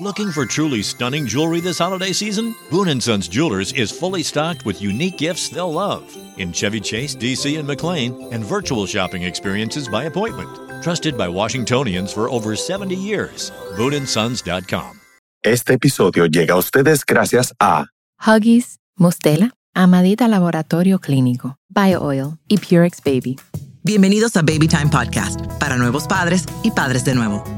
Looking for truly stunning jewelry this holiday season? Boon & Sons Jewelers is fully stocked with unique gifts they'll love in Chevy Chase, DC, and McLean, and virtual shopping experiences by appointment. Trusted by Washingtonians for over 70 years. BooneAndSons.com. Este episodio llega a ustedes gracias a Huggies, Mustela, Amadita Laboratorio Clínico, BioOil y Purex Baby. Bienvenidos a Baby Time Podcast, para nuevos padres y padres de nuevo.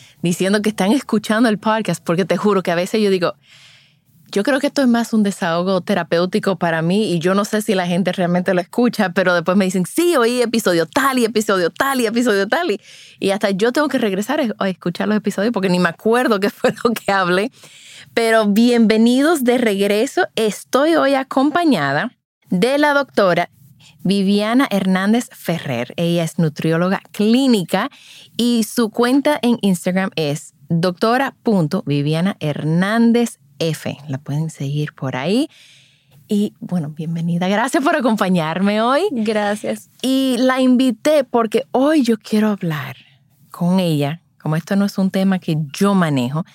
diciendo que están escuchando el podcast porque te juro que a veces yo digo, yo creo que esto es más un desahogo terapéutico para mí y yo no sé si la gente realmente lo escucha, pero después me dicen, sí, oí episodio tal y episodio tal y episodio tal y, y hasta yo tengo que regresar a escuchar los episodios porque ni me acuerdo qué fue lo que hablé. Pero bienvenidos de regreso. Estoy hoy acompañada de la doctora Viviana Hernández Ferrer. Ella es nutrióloga clínica y su cuenta en Instagram es doctora.viviana Hernández F. La pueden seguir por ahí. Y bueno, bienvenida. Gracias por acompañarme hoy. Gracias. Y la invité porque hoy yo quiero hablar con ella, como esto no es un tema que yo manejo,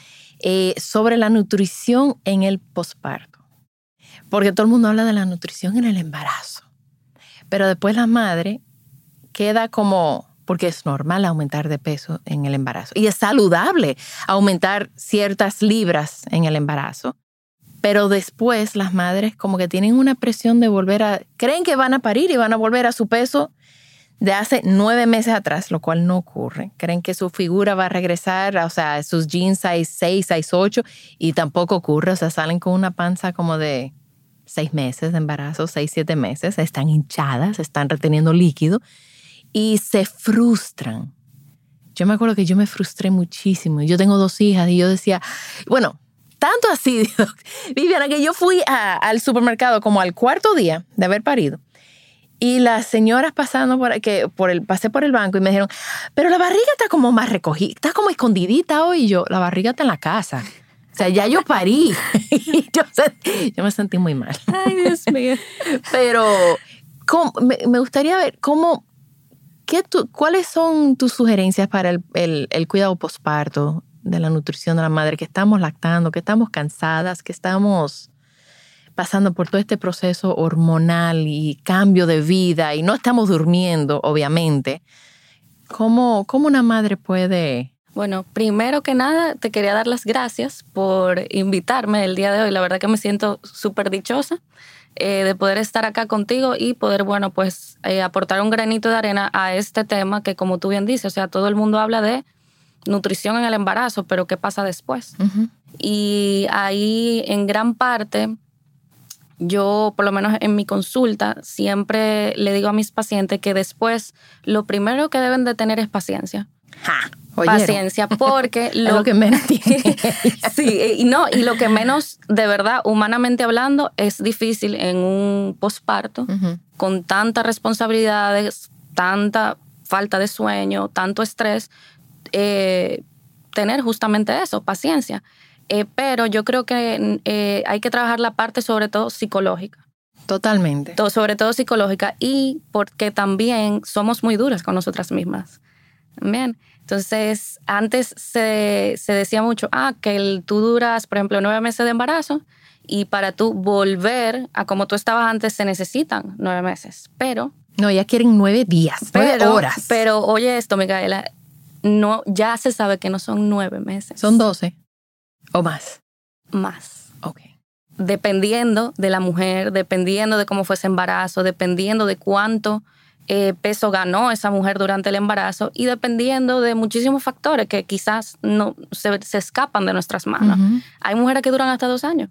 eh, sobre la nutrición en el posparto. Porque todo el mundo habla de la nutrición en el embarazo. Pero después la madre queda como, porque es normal aumentar de peso en el embarazo y es saludable aumentar ciertas libras en el embarazo. Pero después las madres como que tienen una presión de volver a, creen que van a parir y van a volver a su peso de hace nueve meses atrás, lo cual no ocurre. Creen que su figura va a regresar, o sea, sus jeans size 6, size 8, y tampoco ocurre, o sea, salen con una panza como de seis meses de embarazo, seis, siete meses, están hinchadas, están reteniendo líquido y se frustran. Yo me acuerdo que yo me frustré muchísimo. Yo tengo dos hijas y yo decía, bueno, tanto así, Viviana, que yo fui al supermercado como al cuarto día de haber parido. Y las señoras pasando por, que por el, pasé por el banco y me dijeron, pero la barriga está como más recogida, está como escondidita hoy. Y yo, la barriga está en la casa. O sea, ya yo parí. yo, me sentí muy mal. Ay, Dios mío. Pero me, gustaría ver cómo, qué cuáles son tus sugerencias para el, el, cuidado posparto de la nutrición de la madre, que estamos lactando, que estamos cansadas, que estamos pasando por todo este proceso hormonal y cambio de vida y no estamos durmiendo, obviamente. ¿Cómo, cómo una madre puede bueno, primero que nada, te quería dar las gracias por invitarme el día de hoy. La verdad que me siento súper dichosa eh, de poder estar acá contigo y poder, bueno, pues eh, aportar un granito de arena a este tema que, como tú bien dices, o sea, todo el mundo habla de nutrición en el embarazo, pero ¿qué pasa después? Y ahí, en gran parte, yo, por lo menos en mi consulta, siempre le digo a mis pacientes que después lo primero que deben de tener es paciencia. Ja paciencia porque lo, que menos sí, y no, y lo que menos de verdad humanamente hablando es difícil en un posparto con tantas responsabilidades, tanta falta de sueño, tanto estrés, eh, tener justamente eso, paciencia. Eh, pero yo creo que eh, hay que trabajar la parte sobre todo psicológica. Totalmente. sobre todo psicológica y porque también somos muy duras con nosotras mismas. Bien. Entonces, antes se, decía mucho, ah, que tú duras, por ejemplo, nueve meses de embarazo y para tú volver a como tú estabas antes se necesitan nueve meses. Pero... No, ya quieren nueve días, nueve horas. Pero oye esto, Micaela, no, ya se sabe que no son nueve meses. Son doce o más. Más. Ok. Dependiendo de la mujer, dependiendo de cómo fue ese embarazo, dependiendo de cuánto eh, peso ganó esa mujer durante el embarazo y dependiendo de muchísimos factores que quizás no se, escapan de nuestras manos. Hay mujeres que duran hasta dos años.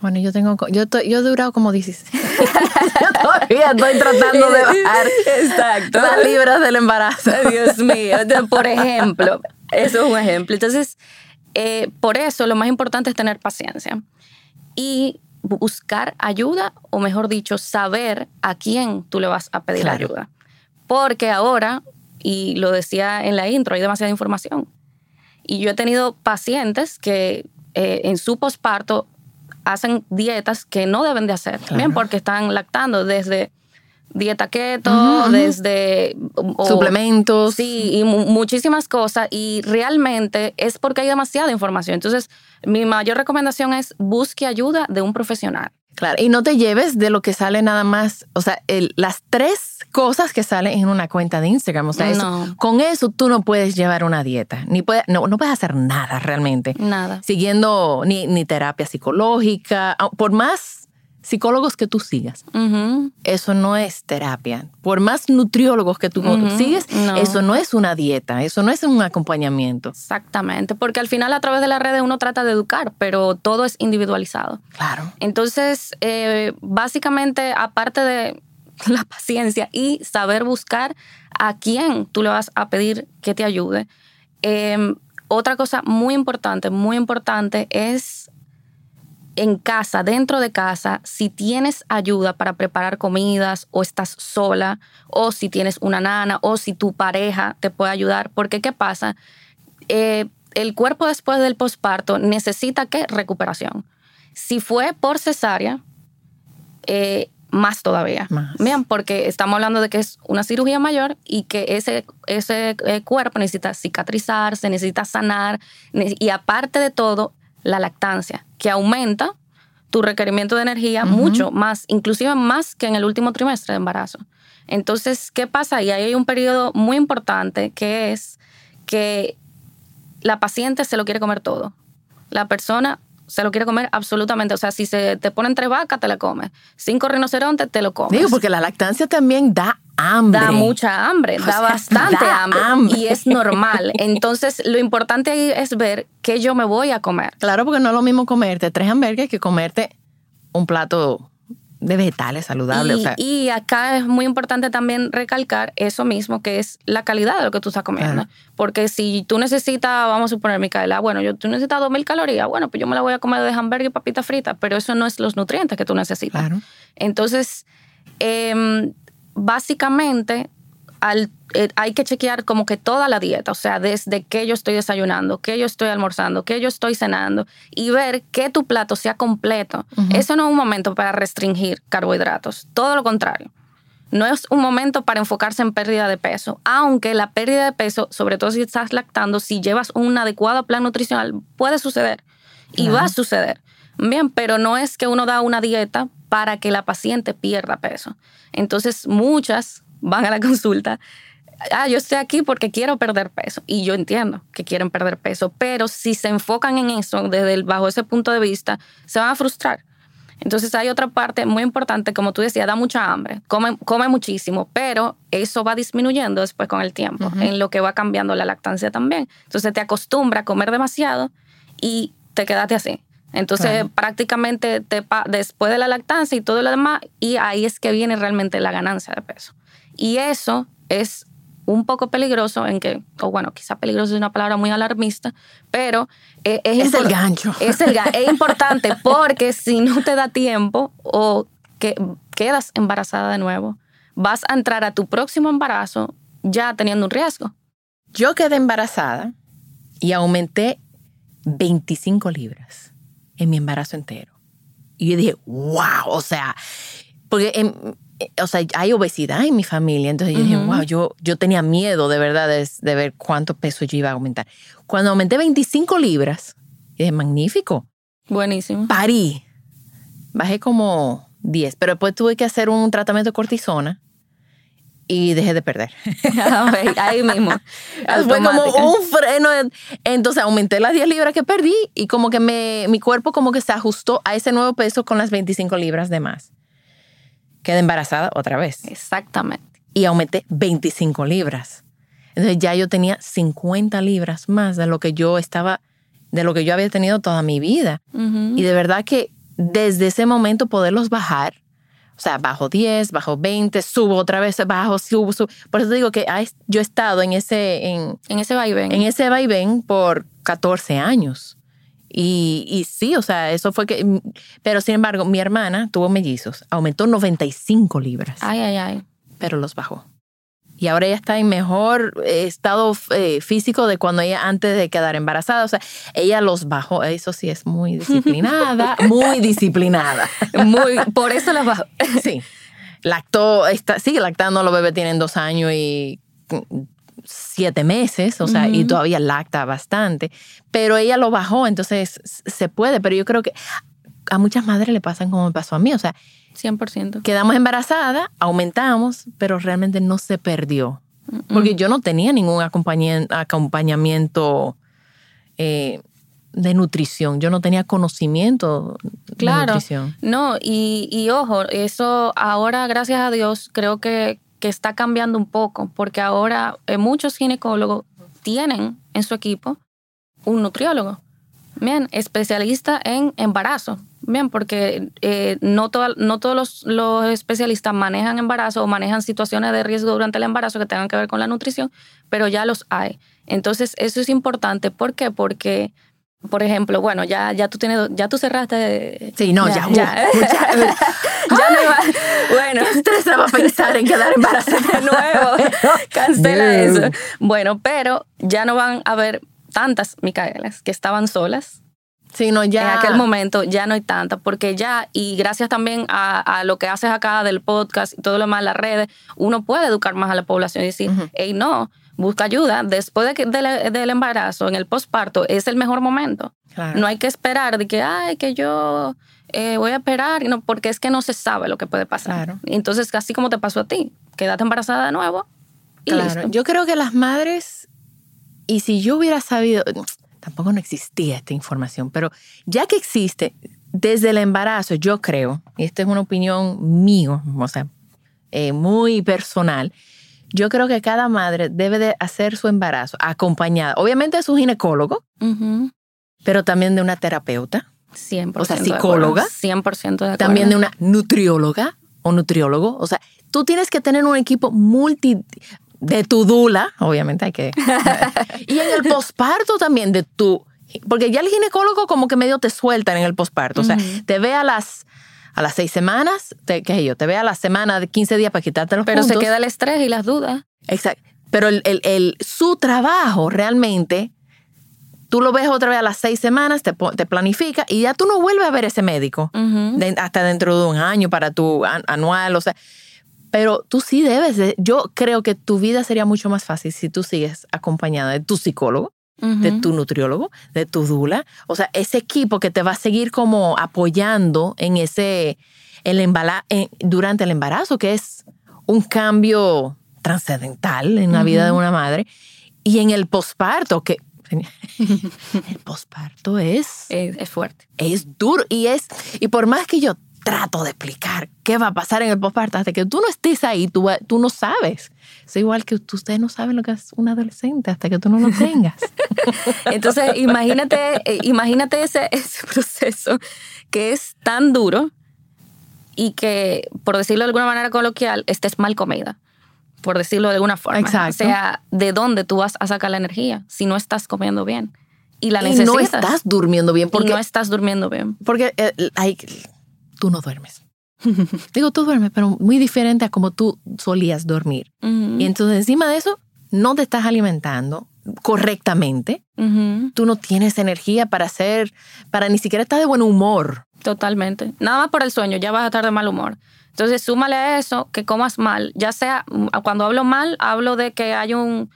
Bueno, yo tengo, yo, yo he durado como 16. todavía estoy tratando de bajar Exacto. las libras del embarazo. Dios mío. Por ejemplo, eso es un ejemplo. Entonces, eh, por eso lo más importante es tener paciencia. y buscar ayuda, o mejor dicho, saber a quién tú le vas a pedir Claro. ayuda. Porque ahora, y lo decía en la intro, hay demasiada información. Y yo he tenido pacientes que eh, en su posparto hacen dietas que no deben de hacer, Claro. bien, porque están lactando desde dieta keto, desde o- Suplementos. Sí, y mu- muchísimas cosas. Y realmente es porque hay demasiada información. Entonces, mi mayor recomendación es busque ayuda de un profesional. Claro, y no te lleves de lo que sale nada más, o sea, el- las tres cosas que salen en una cuenta de Instagram, o sea, eso- No. con eso tú no puedes llevar una dieta, ni puedes, no, no puedes hacer nada realmente, Nada. siguiendo ni, ni terapia psicológica, por más psicólogos que tú sigas, eso no es terapia. Por más nutriólogos que tú sigues, no. eso no es una dieta, eso no es un acompañamiento. Exactamente. Porque al final, a través de las redes, uno trata de educar, pero todo es individualizado. Claro. Entonces, eh, básicamente, aparte de la paciencia y saber buscar a quién tú le vas a pedir que te ayude, eh, otra cosa muy importante, muy importante es en casa, dentro de casa, si tienes ayuda para preparar comidas o estás sola o si tienes una nana o si tu pareja te puede ayudar, porque ¿qué pasa? Eh, el cuerpo después del posparto necesita qué? Recuperación. Si fue por cesárea, eh, más todavía. Más. Vean, porque estamos hablando de que es una cirugía mayor y que ese, ese eh, cuerpo necesita cicatrizarse, necesita sanar y aparte de todo, la lactancia, que aumenta tu requerimiento de energía mucho más, inclusive más que en el último trimestre de embarazo. Entonces, ¿qué pasa? Y ahí hay un periodo muy importante que es que la paciente se lo quiere comer todo. La persona se lo quiere comer absolutamente. O sea, si se te ponen tres vacas, te la comes. Cinco rinocerontes, te lo comes. Digo, porque la lactancia también da hambre. Da mucha hambre, O da sea, bastante da hambre, hambre. Y es normal. Entonces, lo importante ahí es ver qué yo me voy a comer. Claro, porque no es lo mismo comerte tres hamburgues que comerte un plato de vegetales saludables. Y, o sea, y acá es muy importante también recalcar eso mismo, que es la calidad de lo que tú estás comiendo. Porque si tú necesitas, vamos a suponer, Micaela, bueno, yo, tú necesitas 2.000 calorías, bueno, pues yo me la voy a comer de hamburgues y papitas fritas, pero eso no es los nutrientes que tú necesitas. claro. Entonces, em, básicamente al- eh, hay que chequear como que toda la dieta, o sea, desde qué yo estoy desayunando, qué yo estoy almorzando, qué yo estoy cenando y ver que tu plato sea completo. Eso no es un momento para restringir carbohidratos, todo lo contrario. No es un momento para enfocarse en pérdida de peso, aunque la pérdida de peso, sobre todo si estás lactando, si llevas un adecuado plan nutricional, puede suceder y va a suceder. Bien, pero no es que uno da una dieta para que la paciente pierda peso. Entonces, muchas van a la consulta. Ah, yo estoy aquí porque quiero perder peso. Y yo entiendo que quieren perder peso, pero si se enfocan en eso desde el, bajo ese punto de vista, se van a frustrar. Entonces hay otra parte muy importante, como tú decías, da mucha hambre, come, come muchísimo, pero eso va disminuyendo después con el tiempo, en lo que va cambiando la lactancia también. Entonces te acostumbra a comer demasiado y te quedaste así. Entonces Claro. prácticamente te después de la lactancia y todo lo demás, y ahí es que viene realmente la ganancia de peso. Y eso es un poco peligroso en que, o bueno, quizá peligroso es una palabra muy alarmista, pero eh, es, Es el gancho. Es, el es importante porque si no te da tiempo o que quedas embarazada de nuevo, vas a entrar a tu próximo embarazo ya teniendo un riesgo. Yo quedé embarazada y aumenté 25 libras en mi embarazo entero. Y yo dije, wow, o sea, porque en- eh, o sea, hay obesidad en mi familia, entonces yo dije, wow, yo, yo tenía miedo de verdad de, de ver cuánto peso yo iba a aumentar. Cuando aumenté 25 libras, dije, magnífico, Buenísimo. parí, bajé como 10, pero después tuve que hacer un tratamiento de cortisona y dejé de perder. Ahí mismo. Fue como un freno. Entonces aumenté las 10 libras que perdí y como que me, mi cuerpo como que se ajustó a ese nuevo peso con las 25 libras de más. Quedé embarazada otra vez Exactamente. y aumenté 25 libras. Entonces ya yo tenía 50 libras más de lo que yo estaba, de lo que yo había tenido toda mi vida. Y de verdad que desde ese momento poderlos bajar, o sea, bajo 10, bajo 20, subo otra vez, bajo, subo, subo. Por eso te digo que yo he estado en ese, en, En ese vaivén. en ese vaivén por 14 años. Y, y sí, o sea, eso fue que... Pero sin embargo, mi hermana tuvo mellizos, aumentó 95 libras, Ay, ay, ay. pero los bajó. Y ahora ella está en mejor eh, estado eh, físico de cuando ella antes de quedar embarazada. O sea, ella los bajó. Eso sí es muy disciplinada, muy disciplinada. Muy, por eso las bajo. Sí. Lactó, está, sigue lactando, los bebés tienen dos años y siete meses, o sea, y todavía lacta bastante. Pero ella lo bajó, entonces se puede. Pero yo creo que a muchas madres le pasan como me pasó a mí. O sea, 100%. quedamos embarazadas, aumentamos, pero realmente no se perdió. Porque yo no tenía ningún acompañamiento eh, de nutrición. Yo no tenía conocimiento de Claro. nutrición. No, y, y ojo, eso ahora, gracias a Dios, creo que, que está cambiando un poco, porque ahora eh, muchos ginecólogos tienen en su equipo un nutriólogo, bien, especialista en embarazo, bien, porque eh, no, toda- no todos los, los especialistas manejan embarazo o manejan situaciones de riesgo durante el embarazo que tengan que ver con la nutrición, pero ya los hay. Entonces, eso es importante. ¿Por qué? Porque, por ejemplo, bueno, ya, ya tú tienes, ya tú cerraste. Sí, no, ya. ya. uh, ya. Ya no iba. Bueno, ¿Qué estrés va a pensar en quedar embarazada de nuevo. Cancela eso. Bueno, pero ya no van a haber tantas Micaelas que estaban solas. Sí, no, ya. En aquel momento ya no hay tantas, porque ya, y gracias también a, a lo que haces acá del podcast y todo lo demás, las redes, uno puede educar más a la población y decir, Ujú. hey, no, busca ayuda. Después de que, del, del embarazo, en el posparto, es el mejor momento. Claro. No hay que esperar de que, ay, que yo eh, voy a esperar, no, porque es que no se sabe lo que puede pasar. Claro. Entonces, así como te pasó a ti, quédate embarazada de nuevo y Claro, listo. yo creo que las madres, y si yo hubiera sabido, tampoco no existía esta información, pero ya que existe, desde el embarazo, yo creo, y esta es una opinión mío, o sea, eh, muy personal, yo creo que cada madre debe de hacer su embarazo acompañada, obviamente de su ginecólogo, pero también de una terapeuta, 100%. O sea, de psicóloga. 100% de acuerdo. también de una nutrióloga o nutriólogo. O sea, tú tienes que tener un equipo multi de tu dula, obviamente hay que. y en el posparto también de tu. Porque ya el ginecólogo como que medio te suelta en el posparto. O sea, te ve a las, a las seis semanas, te, qué sé yo, te ve a la semana de 15 días para quitarte los Pero se queda el estrés y las dudas. Exacto. Pero el, el- el- su trabajo realmente, tú lo ves otra vez a las seis semanas, te, te planifica y ya tú no vuelves a ver ese médico de- hasta dentro de un año para tu an- anual, o sea. Pero tú sí debes de, yo creo que tu vida sería mucho más fácil si tú sigues acompañada de tu psicólogo, de Ujú. tu nutriólogo, de tu dula, o sea, ese equipo que te va a seguir como apoyando en ese, el embala, en- durante el embarazo, que es un cambio trascendental en la vida de una madre, y en el posparto, que el posparto es Es, es fuerte. es duro y es y por más que yo trato de explicar qué va a pasar en el posparto hasta que tú no estés ahí tú, tú no sabes es igual que ustedes no saben lo que es un adolescente hasta que tú no lo tengas Entonces, imagínate, eh, imagínate ese, ese proceso que es tan duro y que, por decirlo de alguna manera coloquial, estés mal comida. Por decirlo de alguna forma. Exacto. O sea, ¿de dónde tú vas a sacar la energía si no estás comiendo bien? Y la y necesitas. no estás durmiendo bien y porque no estás durmiendo bien. porque eh, hay- tú no duermes digo tú duermes pero muy diferente a como tú solías dormir Ujú. y entonces encima de eso no te estás alimentando correctamente tú no tienes energía para hacer para ni siquiera estar de buen humor Totalmente. Nada más por el sueño, ya vas a estar de mal humor. Entonces, súmale a eso que comas mal. Ya sea, mm, cuando hablo mal, hablo de que hay un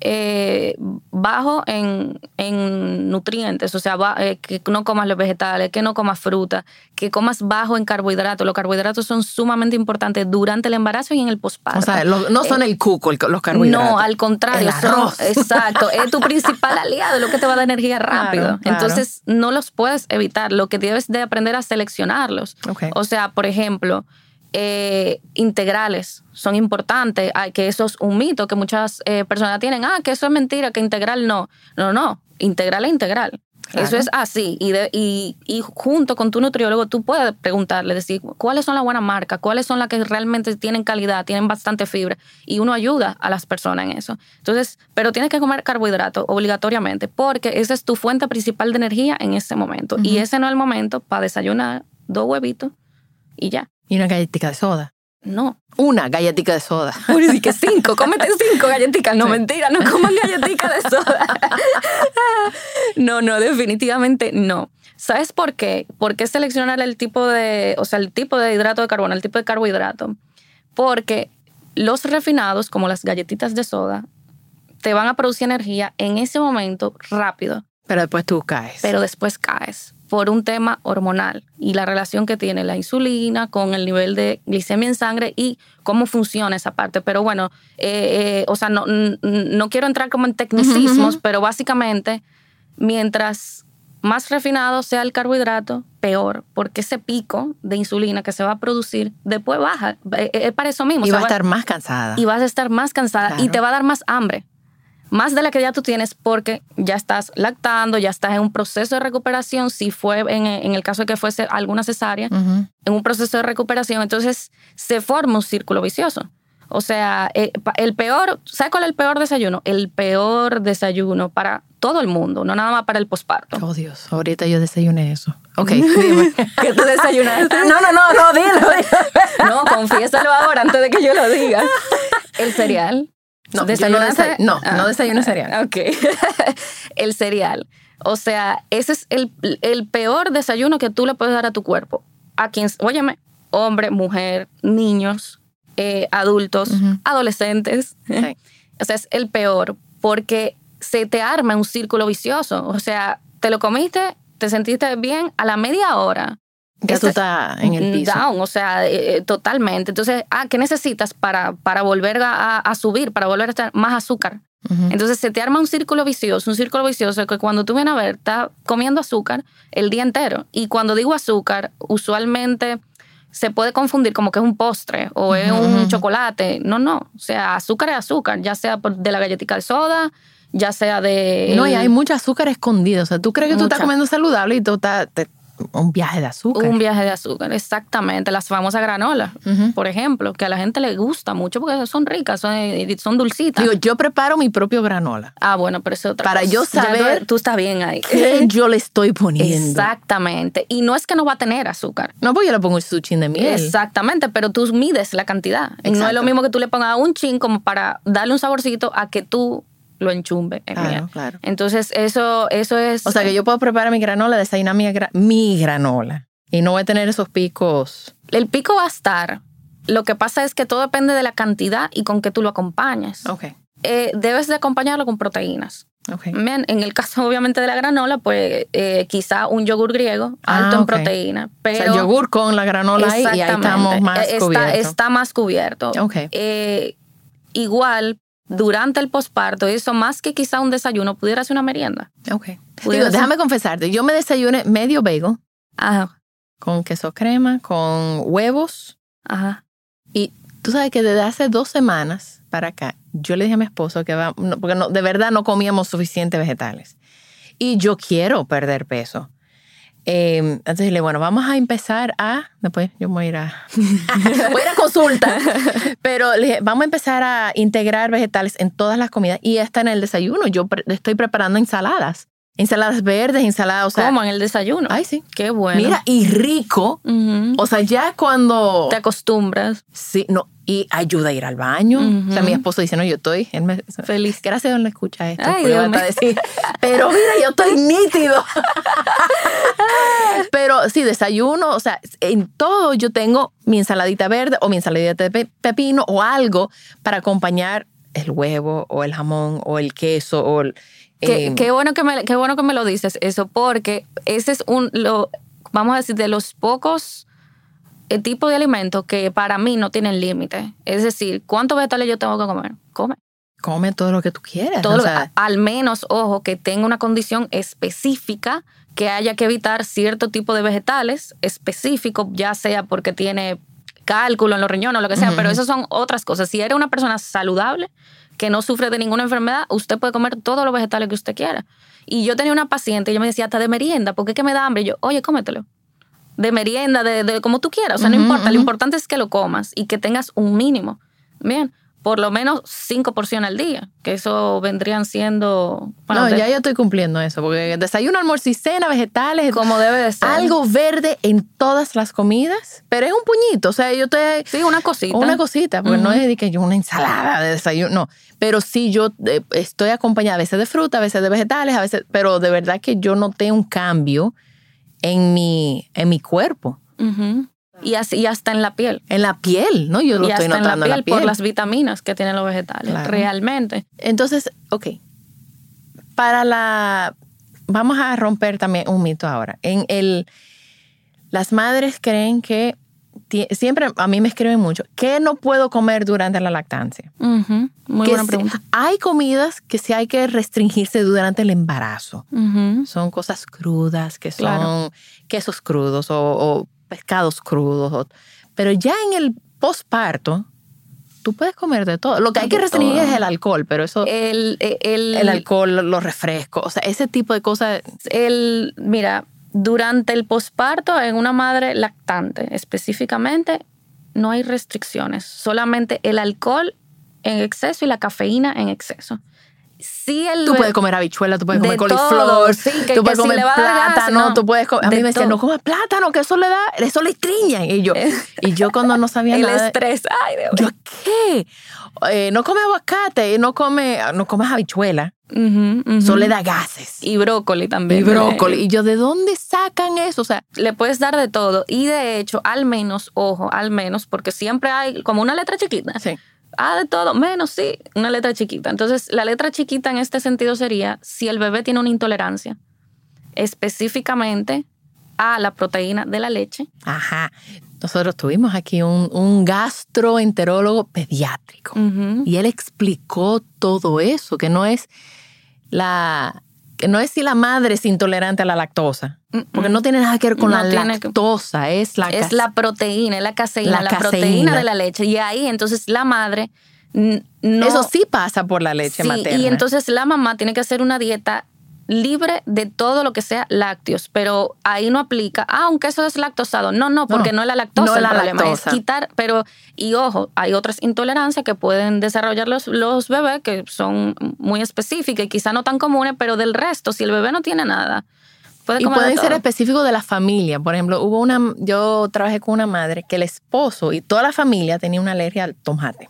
eh, bajo en, en nutrientes, o sea, va- eh, que no comas los vegetales, que no comas fruta, que comas bajo en carbohidratos. Los carbohidratos son sumamente importantes durante el embarazo y en el posparto. o sea no son el cuco los carbohidratos Eh, No, al contrario. El son- arroz. exacto. Es tu principal aliado, lo que te va a dar energía rápido. Claro, claro. Entonces, no los puedes evitar. Lo que debes de aprender a seleccionarlos. O sea, por ejemplo, eh, integrales son importantes. Ay, que eso es un mito que muchas eh, personas tienen. Ah, que eso es mentira, que integral no. No, no. Integral es integral. Eso es así. Y, de- y, y junto con tu nutriólogo, tú puedes preguntarle, decir, ¿cuáles son las buenas marcas? ¿Cuáles son las que realmente tienen calidad, tienen bastante fibra? Y uno ayuda a las personas en eso. Entonces, pero tienes que comer carbohidratos obligatoriamente, porque esa es tu fuente principal de energía en ese momento. Y ese no es el momento para desayunar dos huevitos y ya. Y una galletita de soda. No. Una galletita de soda. Uy, sí que cinco, cómete cinco galletitas. No, Sí. mentira, no coman galletitas de soda. no, no, definitivamente no. ¿Sabes por qué? ¿Por qué seleccionar el tipo de, o sea, el tipo de hidrato de carbono, el tipo de carbohidrato? Porque los refinados, como las galletitas de soda, te van a producir energía en ese momento rápido, Pero después tú caes. pero después caes por un tema hormonal y la relación que tiene la insulina con el nivel de glicemia en sangre y cómo funciona esa parte. Pero bueno, eh, eh, o sea, no, no quiero entrar como en tecnicismos, pero básicamente, mientras más refinado sea el carbohidrato, peor, porque ese pico de insulina que se va a producir después baja. Eh, eh, Es para eso mismo. y o va a estar más cansada. y vas a estar más cansada y te va a dar más hambre. Más de la que ya tú tienes porque ya estás lactando, ya estás en un proceso de recuperación, si fue en, en el caso de que fuese alguna cesárea, Ujú. en un proceso de recuperación, entonces se forma un círculo vicioso. O sea, eh, el peor, ¿sabes cuál es el peor desayuno? El peor desayuno para todo el mundo, no nada más para el posparto. Oh, Dios. Ahorita yo desayuné eso. Ok, dime. ¿Qué tú desayunaste? no, no, no, no, dilo. No, confiésalo ahora antes de que yo lo diga. El cereal. No, yo no desay- no, no desayuno cereal. Ah, Ok. el cereal. O sea, ese es el, el peor desayuno que tú le puedes dar a tu cuerpo. A quien, óyeme, hombre, mujer, niños, eh, adultos, adolescentes. Sí. O sea, es el peor porque se te arma un círculo vicioso. O sea, te lo comiste, te sentiste bien a la media hora. Ya tú Este- estás en el piso. Down, o sea, eh, eh, totalmente. Entonces, ah, ¿qué necesitas para, para volver a, subir, para volver a estar más azúcar? Entonces se te arma un círculo vicioso, un círculo vicioso que cuando tú vienes a ver, estás comiendo azúcar el día entero. Y cuando digo azúcar, usualmente se puede confundir como que es un postre o es un chocolate. No, no. O sea, azúcar es azúcar, ya sea de la galletita de soda, ya sea de... No, y hay mucho azúcar escondido. O sea, tú crees que tú estás comiendo saludable y tú estás. te- un viaje de azúcar. Un viaje de azúcar, exactamente. Las famosas granolas, por ejemplo, que a la gente le gusta mucho porque son ricas, son, son dulcitas. Digo, yo preparo mi propio granola. ah, bueno, pero eso es otra Para cosa. yo saber tú, tú estás bien ahí. ¿Qué yo le estoy poniendo? Exactamente. Y no es que no va a tener azúcar. No, pues yo le pongo su chin de miel. Exactamente, pero tú mides la cantidad. Y no es lo mismo que tú le pongas un chin como para darle un saborcito a que tú lo enchumbe en Claro, miel. claro. Entonces, eso, eso es. O sea, que yo puedo preparar mi granola, desayunar mi, gra- mi granola. Y no voy a tener esos picos. El pico va a estar. Lo que pasa es que todo depende de la cantidad y con que tú lo acompañes. Ok, Eh, debes de acompañarlo con proteínas. ok. Bien, en el caso obviamente de la granola, pues eh, quizá un yogur griego Ah, alto en proteína. o Pero yogur con la granola ahí y ahí Exactamente. estamos más está, más cubierto. Ok. Eh, igual, durante el posparto, eso más que quizá un desayuno, pudiera ser una merienda. Ok. Digo, ser- déjame confesarte, yo me desayuné medio bagel Ajá, con queso crema, con huevos. ajá. Y tú sabes que desde hace dos semanas para acá, yo le dije a mi esposo que va, no, porque no, de verdad no comíamos suficientes vegetales. Y yo quiero perder peso. Eh, entonces le dije, bueno, vamos a empezar a. Después yo voy a ir a. voy a ir a consulta. Pero le dije, vamos a empezar a integrar vegetales en todas las comidas y hasta en el desayuno. Yo pre- estoy preparando ensaladas. Ensaladas verdes, ensaladas, o sea. Como en el desayuno. Ay, sí. Qué bueno. Mira, y rico. O sea, ya cuando. Te acostumbras. Sí, no, y ayuda a ir al baño. O sea, mi esposo dice, no, yo estoy él me- Feliz. Gracias no escucha esto. Ay, decir, pero mira, yo estoy nítido. pero sí, desayuno, o sea, en todo yo tengo mi ensaladita verde o mi ensaladita de pe- pepino o algo para acompañar el huevo o el jamón o el queso o el... Qué, eh, qué bueno que me, qué bueno que me lo dices eso, porque ese es un, lo, vamos a decir, de los pocos eh, tipos de alimentos que para mí no tienen límite. Es decir, ¿cuántos vegetales yo tengo que comer? Come. come todo lo que tú quieras. Todo o lo- sea, al menos, ojo, que tenga una condición específica que haya que evitar cierto tipo de vegetales específicos, ya sea porque tiene cálculo en los riñones o lo que sea, pero esas son otras cosas. Si eres una persona saludable, que no sufre de ninguna enfermedad, usted puede comer todos los vegetales que usted quiera. Y yo tenía una paciente, ella me decía, hasta de merienda, ¿por qué que me da hambre? Y yo, oye, cómetelo. De merienda, de, de como tú quieras. O sea, no importa. Lo importante es que lo comas y que tengas un mínimo. Bien por lo menos cinco porciones al día, que eso vendrían siendo... no, ya yo estoy cumpliendo eso, porque desayuno, almuerzo y cena, vegetales. Como debe de ser. Algo verde en todas las comidas, pero es un puñito, o sea, yo estoy... Sí, una cosita. Una cosita, porque no es de que yo una ensalada de desayuno, no. Pero sí, yo eh, estoy acompañada a veces de fruta, a veces de vegetales, a veces... Pero de verdad que yo noté un cambio en mi, en mi cuerpo. Y, así, hasta en la piel. En la piel, ¿no? Yo lo estoy notando en la, piel, por las vitaminas que tienen los vegetales, realmente. Entonces, ok. Para la. Vamos a romper también un mito ahora. En el. Las madres creen que. Siempre a mí me escriben mucho. ¿Qué no puedo comer durante la lactancia? Muy buena pregunta. Hay comidas que sí hay que restringirse durante el embarazo. Son cosas crudas, que son quesos crudos o pescados crudos. Pero ya en el posparto, tú puedes comer de todo. Lo que hay que restringir es el alcohol, pero eso. El, el, el, alcohol, los refrescos, o sea, ese tipo de cosas. El, mira, durante el posparto, en una madre lactante específicamente, no hay restricciones. Solamente el alcohol en exceso y la cafeína en exceso sí el Tú puedes comer habichuela, tú puedes comer coliflor, tú puedes comer plátano, tú puedes comer, a mí me decían, no comas plátano, que eso le da, eso le estriña. Y yo, y yo cuando no sabía el nada. El estrés, ay Dios. Yo, ¿qué? Eh, no come aguacate, no come, no comes habichuela. Eso le da gases. Y brócoli también. Y brócoli. Y yo, ¿de dónde sacan eso? O sea, le puedes dar de todo. Y de hecho, al menos, ojo, al menos, porque siempre hay como una letra chiquita. Sí Ah, de todo, menos sí, una letra chiquita. Entonces, la letra chiquita en este sentido sería si el bebé tiene una intolerancia específicamente a la proteína de la leche. Ajá. Nosotros tuvimos aquí un, gastroenterólogo pediátrico y él explicó todo eso, que no es la, que no es si la madre es intolerante a la lactosa, porque no tiene nada que ver con la lactosa, es la es la proteína, es la caseína, la, proteína de la leche. Y ahí entonces la madre no, Eso sí pasa por la leche materna. Y entonces la mamá tiene que hacer una dieta libre de todo lo que sea lácteos, pero ahí no aplica, ah, aunque eso es lactosado. No, no, porque no, es la lactosa el problema, es quitar, pero, y ojo, hay otras intolerancias que pueden desarrollar los, los bebés que son muy específicas y quizá no tan comunes, pero del resto, si el bebé no tiene nada, puede Y pueden ser específicos de la familia. Por ejemplo, hubo una, yo trabajé con una madre que el esposo y toda la familia tenía una alergia al tomate.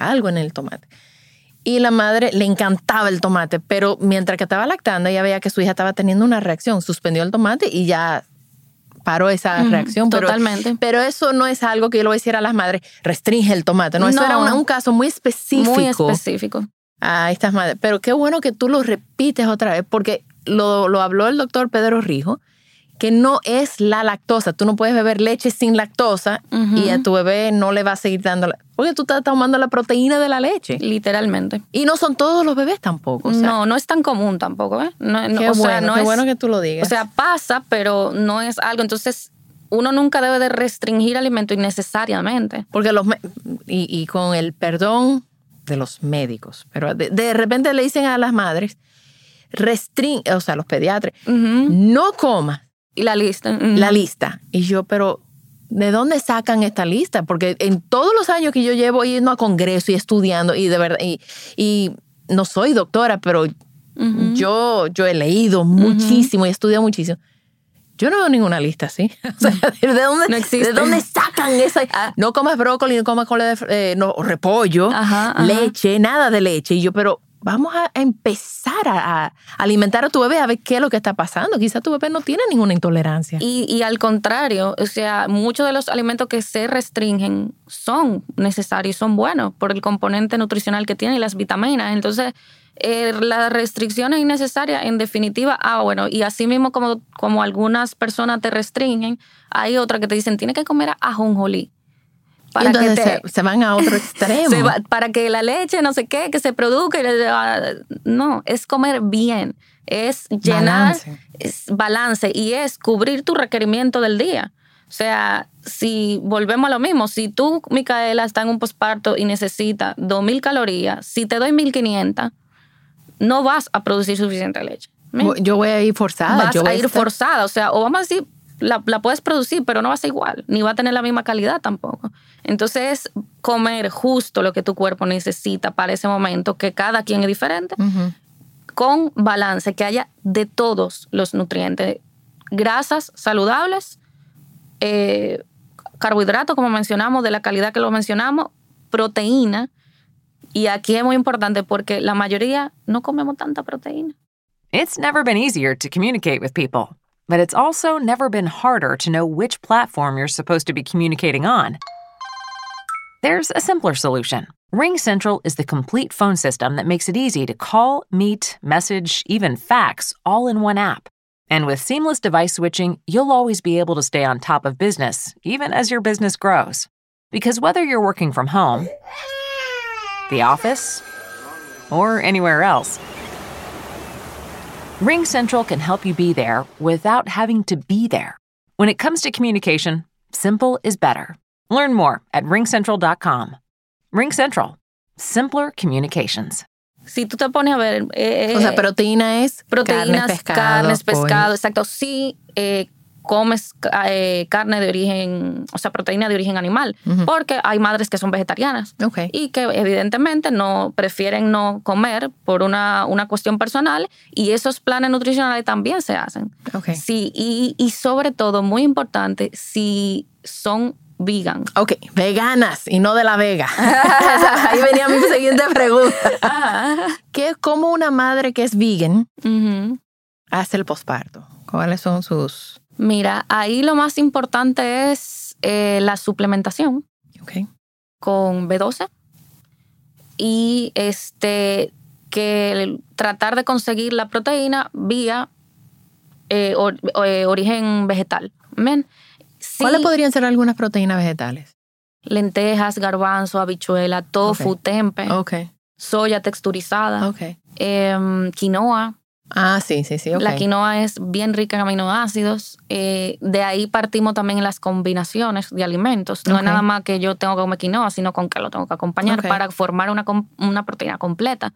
Algo en el tomate. Y la madre le encantaba el tomate, pero mientras que estaba lactando, ella veía que su hija estaba teniendo una reacción. Suspendió el tomate y ya paró esa reacción. Totalmente. Pero, eso no es algo que yo lo voy a decir a las madres, restringe el tomate. No, eso era un, caso muy específico. Muy específico. A estas madres. Pero qué bueno que tú lo repites otra vez, porque lo, lo habló el doctor Pedro Rijo que no es la lactosa. Tú no puedes beber leche sin lactosa y a tu bebé no le va a seguir dando, la, porque tú estás tomando la proteína de la leche. Literalmente. Y no son todos los bebés tampoco. no, no es tan común tampoco. ¿eh? No, qué bueno, qué bueno que tú lo digas. O sea, pasa, pero no es algo. Entonces, uno nunca debe de restringir alimento innecesariamente. Porque los, y, con el perdón de los médicos, pero de, repente le dicen a las madres, restringe, o sea, los pediatras, no comas y la lista. La lista. Y yo, pero ¿de dónde sacan esta lista? Porque en todos los años que yo llevo yendo a congreso y estudiando, y de verdad, y, no soy doctora, pero yo, yo he leído muchísimo y estudiado muchísimo. Yo no veo ninguna lista así. ¿de dónde, ¿de dónde sacan esa? Ah. No comas brócoli, no comas cola de, eh, no, repollo, leche, nada de leche. Y yo, pero vamos a empezar a, alimentar a tu bebé a ver qué es lo que está pasando. Quizá tu bebé no tiene ninguna intolerancia. Y, al contrario, o sea, muchos de los alimentos que se restringen son necesarios, son buenos por el componente nutricional que tienen y las vitaminas. Entonces, eh, la restricción es innecesaria, en definitiva, ah, bueno, y así mismo como, como algunas personas te restringen, hay otras que te dicen, tienes que comer ajonjolí para que se, van a otro extremo. para que la leche, no sé qué, que se produzca. No, es comer bien, es llenar balance. Es balance y es cubrir tu requerimiento del día. O sea, si volvemos a lo mismo, si tú, Micaela, está en un posparto y necesita 2.000 calorías, si te doy 1.500, no vas a producir suficiente leche. Yo voy a ir forzada. Vas yo voy a ir estar- forzada, o sea, o vamos a decir, la, la puedes producir, pero no va a ser igual, ni va a tener la misma calidad tampoco. Entonces, es comer justo lo que tu cuerpo necesita para ese momento, que cada quien es diferente, con balance, que haya de todos los nutrientes, grasas saludables, eh, carbohidratos, como mencionamos, de la calidad que lo mencionamos, proteína. Y aquí es muy importante porque la mayoría no comemos tanta proteína. It's never been easier to communicate with people, but it's also never been harder to know which platform you're supposed to be communicating on. There's a simpler solution. Ring Central is the complete phone system that makes it easy to call, meet, message, even fax all in one app. And with seamless device switching, you'll always be able to stay on top of business, even as your business grows. Because whether you're working from home, the office, or anywhere else, Ring Central can help you be there without having to be there. When it comes to communication, simple is better. Learn more at ringcentral.com. RingCentral. Simpler communications. Si tú te pones a ver... eh, O sea, proteína es proteínas, carne, pescado, carnes, pescado, exacto. Si eh, comes eh, carne de origen, o sea, proteína de origen animal, porque hay madres que son vegetarianas y que evidentemente no prefieren no comer por una, una cuestión personal y esos planes nutricionales también se hacen. Ok. Sí, y, y sobre todo, muy importante, si son vegan. Ok, veganas y no de la vega. Ahí venía mi siguiente pregunta. ¿Qué, ¿Cómo una madre que es vegan hace el posparto? ¿Cuáles son sus...? Mira, ahí lo más importante es eh, la suplementación. Con B12 y este que tratar de conseguir la proteína vía eh, or- eh, origen vegetal. ¿Cuáles podrían ser algunas proteínas vegetales? lentejas, garbanzo, habichuela, tofu, tempe, soya texturizada, em, quinoa. Ah, sí, sí, sí. La quinoa es bien rica en aminoácidos. eh, de ahí partimos también en las combinaciones de alimentos. No es nada más que yo tengo que comer quinoa, sino con que lo tengo que acompañar para formar una, proteína completa.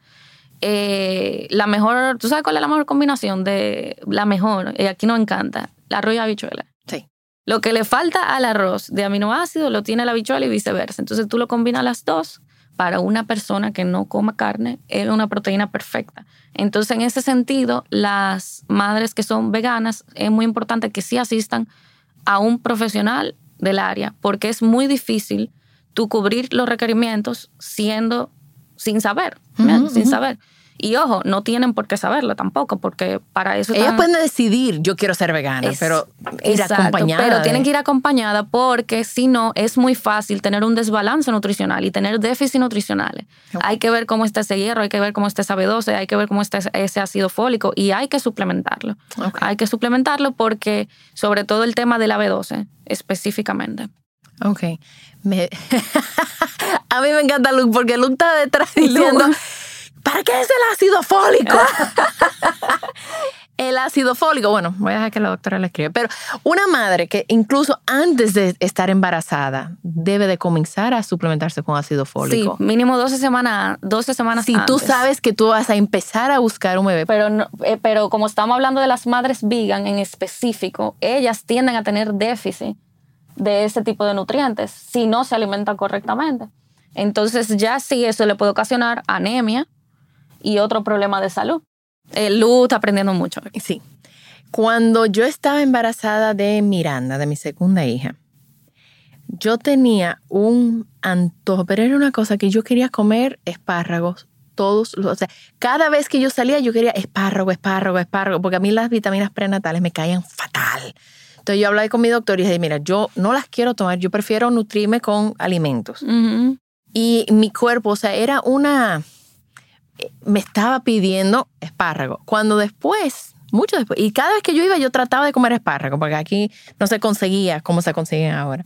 Eh, la mejor, ¿tú sabes cuál es la mejor combinación de la mejor? Y aquí nos encanta, la arroz y habichuela. Sí. Lo que le falta al arroz de aminoácidos lo tiene la habichuela y viceversa. Entonces tú lo combinas las dos para una persona que no coma carne, es una proteína perfecta. Entonces, en ese sentido, las madres que son veganas, es muy importante que sí asistan a un profesional del área, porque es muy difícil tú cubrir los requerimientos siendo sin saber, sin saber. Y ojo, no tienen por qué saberlo tampoco, porque para eso Ellas están- pueden decidir, yo quiero ser vegana, es- pero ir exacto, acompañada. Pero de- tienen que ir acompañada porque si no, es muy fácil tener un desbalance nutricional y tener déficit nutricionales. Hay que ver cómo está ese hierro, hay que ver cómo está esa B12, hay que ver cómo está ese- ácido fólico y hay que suplementarlo. Hay que suplementarlo porque, sobre todo el tema de la B12 específicamente. Ok. Me- a mí me encanta Luke porque Luke está detrás diciendo, ¿para qué es el ácido fólico? el ácido fólico, bueno, voy a dejar que la doctora lo escriba, pero una madre que incluso antes de estar embarazada debe de comenzar a suplementarse con ácido fólico. Sí, mínimo 12 semanas, 12 semanas Si tú sabes que tú vas a empezar a buscar un bebé, Pero, no- eh, pero como estamos hablando de las madres vegan en específico, ellas tienden a tener déficit de ese tipo de nutrientes si no se alimentan correctamente. Entonces ya sí eso le puede ocasionar anemia y otro problema de salud. Eh, Lu está aprendiendo mucho. Sí. Cuando yo estaba embarazada de Miranda, de mi segunda hija, yo tenía un antojo, pero era una cosa que yo quería comer espárragos todos los, o sea, cada vez que yo salía yo quería espárrago, espárrago, espárrago, porque a mí las vitaminas prenatales me caían fatal. Entonces yo hablé con mi doctor y dije, mira, yo no las quiero tomar, yo prefiero nutrirme con alimentos. Y mi cuerpo, o sea, era una... Me estaba pidiendo espárrago. Cuando después, mucho después, y cada vez que yo iba yo trataba de comer espárrago, porque aquí no se conseguía como se consiguen ahora.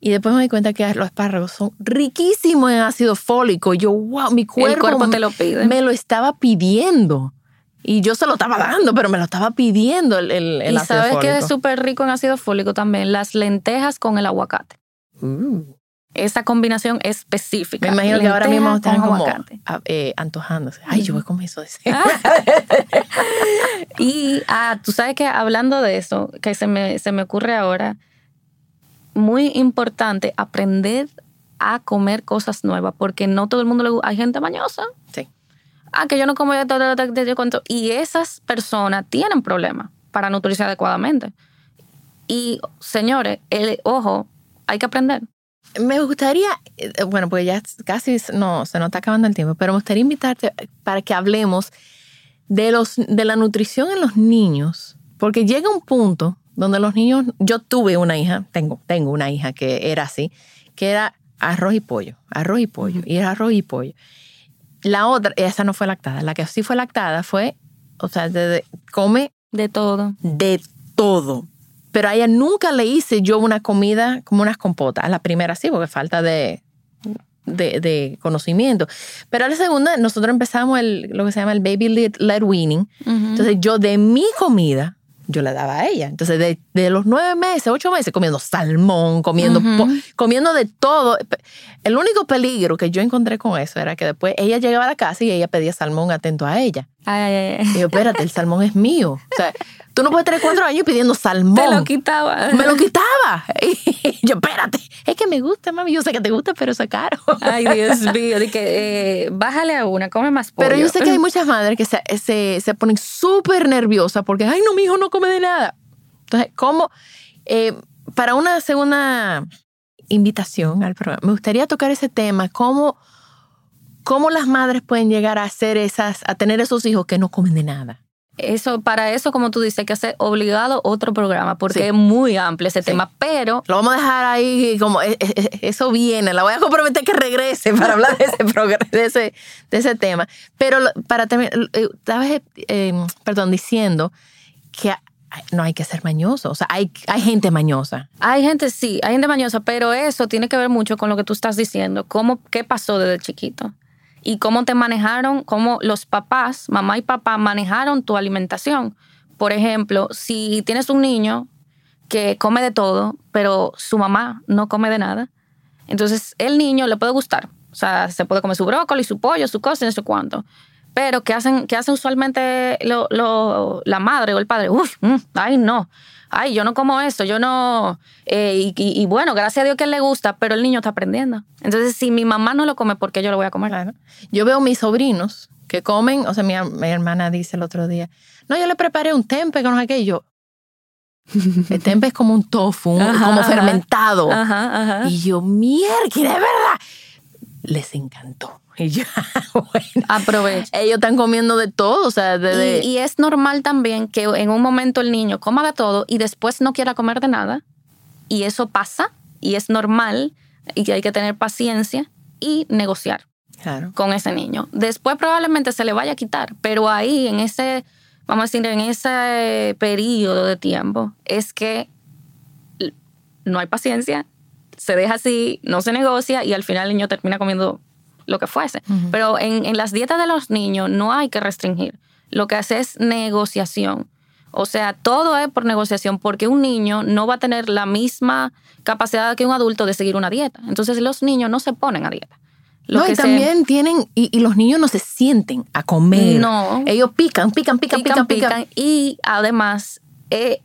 Y después me di cuenta que los espárragos son riquísimos en ácido fólico. Y yo, wow, mi cuerpo, cuerpo te lo pide. Me lo estaba pidiendo. Y yo se lo estaba dando, pero me lo estaba pidiendo el, el, el y ácido sabes que es súper rico en ácido fólico también, las lentejas con el aguacate. Uh. Esa combinación específica. Me imagino que ahora mismo están con como ah, eh, antojándose. Ay, yo voy a comer eso de ese. Y ah, tú sabes que hablando de eso, que se me, se me ocurre ahora, muy importante aprender a comer cosas nuevas, porque no todo el mundo le gusta. Hay gente mañosa. Sí. Ah, que yo no como cuánto. Y esas personas tienen problemas para nutrirse adecuadamente. Y señores, el ojo, hay que aprender. Me gustaría, eh, bueno, pues ya casi no, se nos está acabando el tiempo, pero me gustaría invitarte para que hablemos de, los, de la nutrición en los niños, porque llega un punto donde los niños, yo tuve una hija, tengo, tengo una hija que era así, que era arroz y pollo, arroz y pollo, y era arroz y pollo. La otra, esa no fue lactada, la que sí fue lactada fue, o sea, de- de- come De todo. de todo. Pero a ella nunca le hice yo una comida como unas compotas. A la primera sí, porque falta de, de, de conocimiento. Pero a la segunda, nosotros empezamos el, lo que se llama el baby led, led weaning. Entonces yo de mi comida, yo la daba a ella. Entonces de, de los nueve meses, ocho meses, comiendo salmón, comiendo, comiendo de todo. El único peligro que yo encontré con eso era que después ella llegaba a la casa y ella pedía salmón atento a ella. Ay, ay, ay. Y yo, espérate, el salmón es mío. O sea, tú no puedes tener cuatro años pidiendo salmón. Te lo quitaba. Me lo quitaba. Y yo, espérate, es que me gusta, mami. Yo sé que te gusta, pero eso es caro. Ay, Dios mío. Que eh, bájale a una, come más pollo. Pero yo sé que hay muchas madres que se, se, se ponen súper nerviosas porque, ay, no, mi hijo no come de nada. Entonces, ¿cómo? Eh, para una segunda invitación al programa, me gustaría tocar ese tema, cómo, cómo las madres pueden llegar a hacer esas, a tener esos hijos que no comen de nada. Eso, para eso, como tú dices, hay que hacer obligado otro programa, porque Sí. es muy amplio ese Sí. tema. Pero Lo vamos a dejar ahí como eh, eh, eso viene. La voy a comprometer que regrese para hablar de ese, de ese, de ese tema. Pero para terminar, estabas, eh, eh, perdón, diciendo que no hay que ser mañoso. O sea, hay, hay gente mañosa. hay gente, sí, hay gente mañosa, pero eso tiene que ver mucho con lo que tú estás diciendo. Cómo, ¿Qué pasó desde chiquito? Y cómo te manejaron, cómo los papás, mamá y papá, manejaron tu alimentación. Por ejemplo, si tienes un niño que come de todo, pero su mamá no come de nada, entonces el niño le puede gustar. O sea, se puede comer su brócoli, su pollo, su cosa no sé cuánto. Pero ¿qué hacen, qué hacen usualmente lo- lo- la madre o el padre? Uf, mm, ay, no. Ay, yo no como eso, yo no. eh, y, y- y bueno, gracias a Dios que él le gusta, pero el niño está aprendiendo. Entonces, si mi mamá no lo come, ¿por qué yo lo voy a comer? Yo veo mis sobrinos que comen, o sea, mi, mi hermana dice el otro día, no, yo le preparé un tempe con no sé qué, y yo, el tempe es como un tofu, Ajá, como ajá. fermentado. Ajá. Y yo, mierda, de verdad. Les encantó. Y yo, bueno. Aprovecha. Ellos están comiendo de todo, o sea, de... de- Y, y es normal también que en un momento el niño coma de todo y después no quiera comer de nada. Y eso pasa y es normal y que hay que tener paciencia y negociar Claro. con ese niño. Después probablemente se le vaya a quitar, pero ahí en ese, vamos a decir, en ese periodo de tiempo es que no hay paciencia, se deja así, no se negocia y al final el niño termina comiendo lo que fuese. Pero en, en las dietas de los niños no hay que restringir. Lo que hace es negociación. O sea, todo es por negociación porque un niño no va a tener la misma capacidad que un adulto de seguir una dieta. Entonces los niños no se ponen a dieta. Lo no, que y se- también tienen, y, y los niños no se sienten a comer. No. Ellos pican, pican, pican, pican, pican. pican, Y además, eh,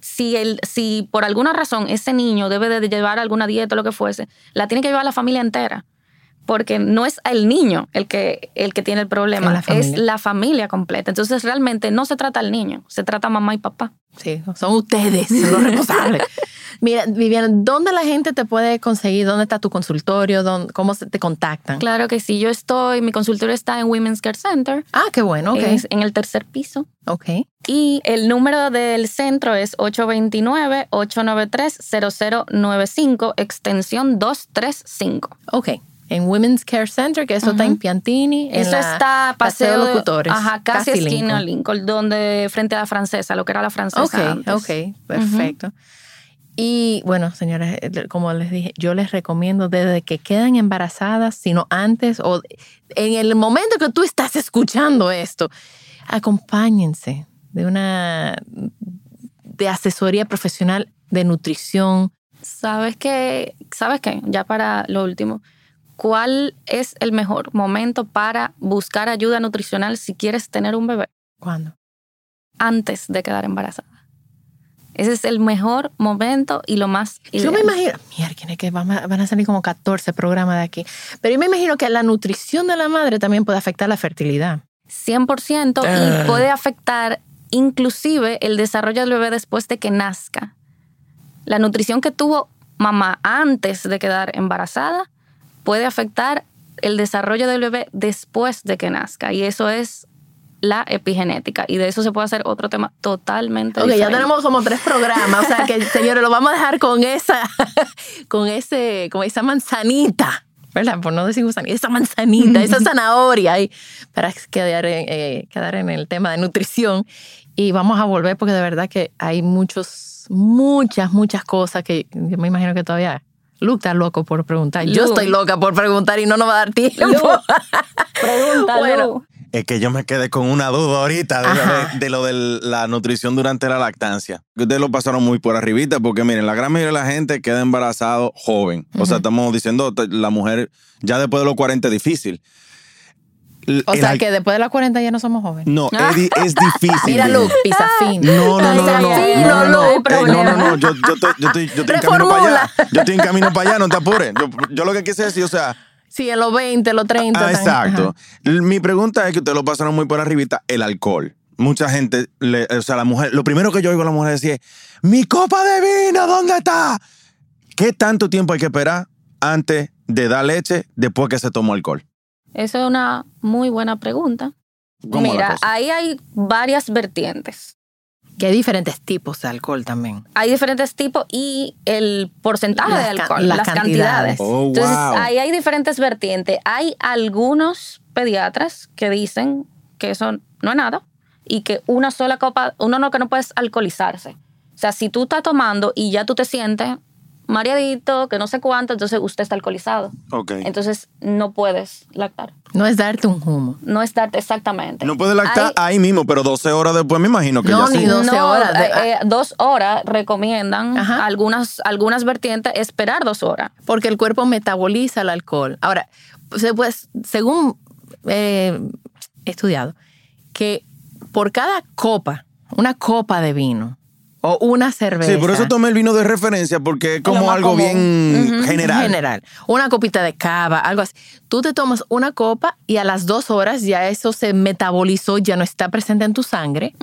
si, el, si por alguna razón ese niño debe de llevar alguna dieta o lo que fuese, la tiene que llevar la familia entera. Porque no es el niño el que, el que tiene el problema, Es la familia. es la familia completa. Entonces realmente no se trata al niño, se trata a mamá y papá. Sí, son ustedes los responsables. Mira, Viviana, ¿dónde la gente te puede conseguir? ¿Dónde está tu consultorio? ¿Dónde- ¿Cómo se te contactan? Claro que sí, yo estoy, mi consultorio está en Women's Care Center, Ah, qué bueno, ok. es en el tercer piso. ok. Y el número del centro es 829-893-0095, extensión 235. Ok. En Women's Care Center, que eso está en Piantini. en Eso la está paseo, de- Locutores. Ajá, casi, esquina Lincoln. Lincoln, donde frente a la francesa, lo que era la francesa. Ok, antes. ok, perfecto. Y bueno, señores, como les dije, yo les recomiendo desde que quedan embarazadas, sino antes o en el momento que tú estás escuchando esto, acompáñense de una de asesoría profesional de nutrición. ¿Sabes qué? ¿Sabes qué? Ya para lo último. ¿Cuál es el mejor momento para buscar ayuda nutricional si quieres tener un bebé? ¿Cuándo? Antes de quedar embarazada. Ese es el mejor momento y lo más Yo me imagino, mierda, que van a, van a salir como 14 programas de aquí, pero yo me imagino que la nutrición de la madre también puede afectar la fertilidad. 100% y Ah. puede afectar inclusive el desarrollo del bebé después de que nazca. La nutrición que tuvo mamá antes de quedar embarazada puede afectar el desarrollo del bebé después de que nazca y eso es la epigenética y de eso se puede hacer otro tema totalmente Ok, ya diferente. tenemos como tres programas, o sea que señores, lo vamos a dejar con esa, con ese, con esa manzanita, ¿verdad? Por no decir gusanita, esa manzanita, esa zanahoria ahí, para quedar, en- eh, quedar en el tema de nutrición. Y vamos a volver porque de verdad que hay muchos, muchas, muchas cosas que yo me imagino que todavía Luke está loco por preguntar. Yo estoy loca por preguntar y no nos va a dar tiempo. Pregunta, Bueno. Es que yo me quedé con una duda ahorita de, Ajá. de- de lo de la nutrición durante la lactancia. Que Ustedes lo pasaron muy por arribita porque miren, la gran mayoría de la gente queda embarazado joven. O sea, estamos diciendo, la mujer ya después de los 40 es difícil. O sea que después de las 40 ya no somos jóvenes. No, es, di- es difícil. Mira. Luke, pisa fin. No, no, no, no, no, Sí, no, no, no, no, no Eh, yo, yo estoy, yo estoy, yo estoy en camino para allá. Reformula. Yo estoy en camino para allá, no te apures. Yo, yo lo que quise decir, o sea, Sí, en los 20, los 30. Ah, tan- exacto. ajá. Mi pregunta es que ustedes lo pasaron muy por arribita, el alcohol. Mucha gente, le- o sea, la mujer, lo primero que yo oigo a la mujer decir es, mi copa de vino, ¿dónde está? ¿Qué tanto tiempo hay que esperar antes de dar leche después que se tomó alcohol? Esa es una muy buena pregunta. ¿Cómo la Mira, ahí hay varias vertientes. Que hay diferentes tipos de alcohol también. hay diferentes tipos y el porcentaje Las de ca- alcohol, las las, cantidades. cantidades. Oh, Entonces, wow. ahí hay diferentes vertientes. Hay algunos pediatras que dicen que eso no es nada y que una sola copa, uno no que no puedes alcoholizarse. O sea, si tú estás tomando y ya tú te sientes mareadito, que no sé cuánto, entonces usted está alcoholizado. Ok. Entonces, no puedes lactar. No es darte un humo. No es darte exactamente. No puede lactar Hay- ahí mismo, pero 12 horas después me imagino que No, ya ni sí. dos. 12 horas de- eh, eh, dos horas recomiendan Ajá. algunas, algunas vertientes esperar dos horas. Porque el cuerpo metaboliza el alcohol. Ahora, se- pues, según eh, he estudiado, que por cada copa, una copa de vino o una cerveza. Sí, por eso tomé el vino de referencia, porque es como algo común. bien general. general. Una copita de cava, algo así. Tú te tomas una copa y a las dos horas ya eso se metabolizó, ya no está presente en tu sangre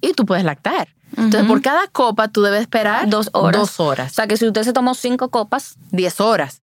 y tú puedes lactar. Entonces, por cada copa tú debes esperar Dos horas. Dos O horas. sea que si usted se tomó cinco copas, Diez horas.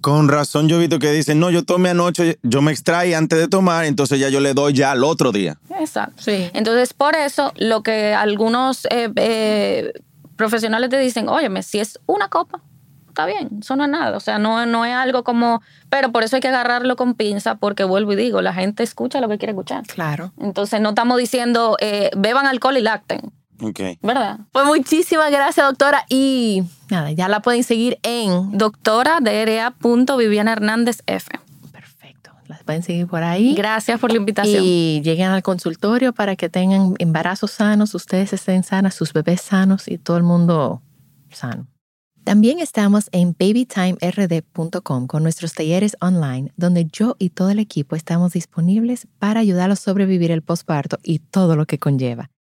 Con razón yo he visto que dicen, no, yo tomé anoche, yo me extraí antes de tomar, entonces ya yo le doy ya al otro día. exacto. Sí. Entonces, por eso, lo que algunos eh, eh, profesionales te dicen, óyeme, si es una copa, está bien, eso no es nada. O sea, no, no es algo como... Pero por eso hay que agarrarlo con pinza, porque vuelvo y digo, la gente escucha lo que quiere escuchar. Claro. Entonces, no estamos diciendo, eh, beban alcohol y lacten, Ok. ¿verdad? Pues muchísimas gracias, doctora. Y nada, ya la pueden seguir en. Doctora Viviana Hernández F. Perfecto. La pueden seguir por ahí. Gracias por la invitación. Y lleguen al consultorio para que tengan embarazos sanos, ustedes estén sanas, sus bebés sanos y todo el mundo sano. También estamos en babytimerd.com con nuestros talleres online, donde yo y todo el equipo estamos disponibles para ayudarlos a sobrevivir el posparto y todo lo que conlleva.